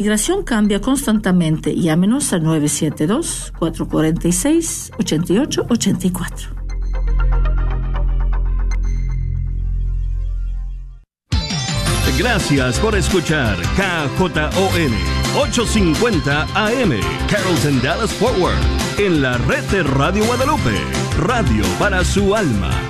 Migración cambia constantemente. Llámenos al 972-446-8884. Gracias por escuchar KJON 850 AM Carrollton Dallas Forward en la red de Radio Guadalupe, radio para su alma.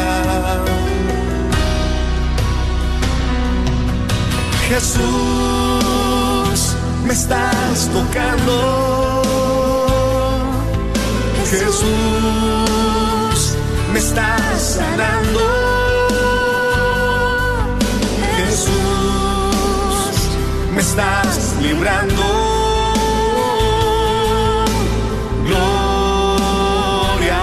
Jesús, me estás tocando. Jesús, me estás sanando. Jesús, me estás librando. Gloria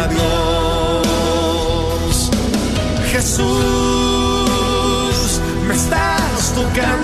a Dios. Jesús tocando.